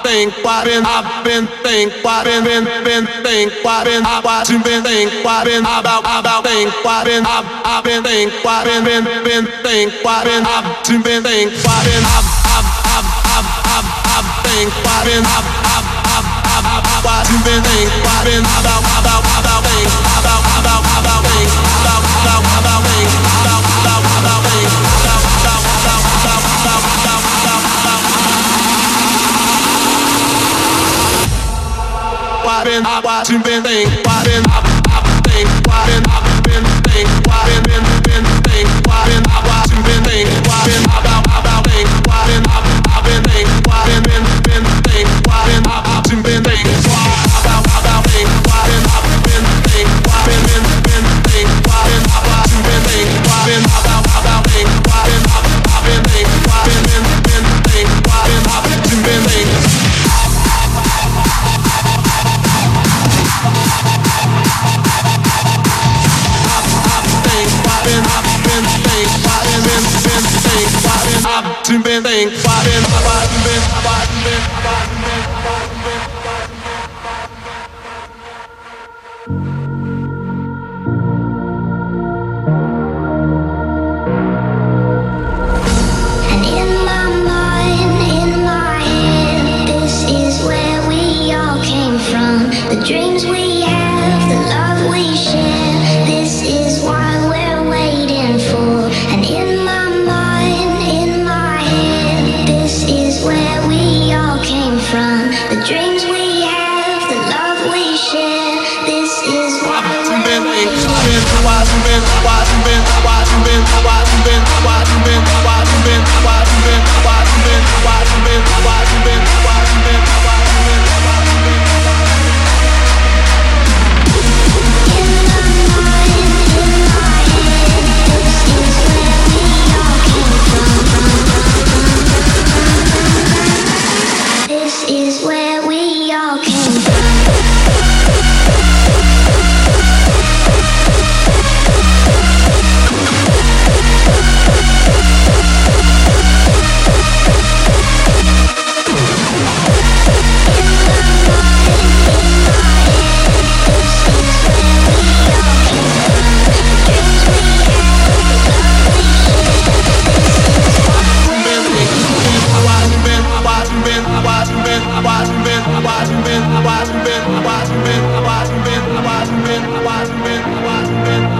think, what been, I've been think, what been, been, been think, what been, I've watching, been think, what been, about, about think, what been, I've, I've been think, what been, been, been think, what I've been think, what I've, I've, I've, I've, I've, I've what been, I've, I've, I've, I've, I've, been what been, about, about, popping, I watching, been think, popping, I I've been think, why been, why been, why been, my mind, watching been, watching been, watching been, watching been, watching been, watching Washington, Washington, Washington, Washington, Washington, Washington, Washington, Washington.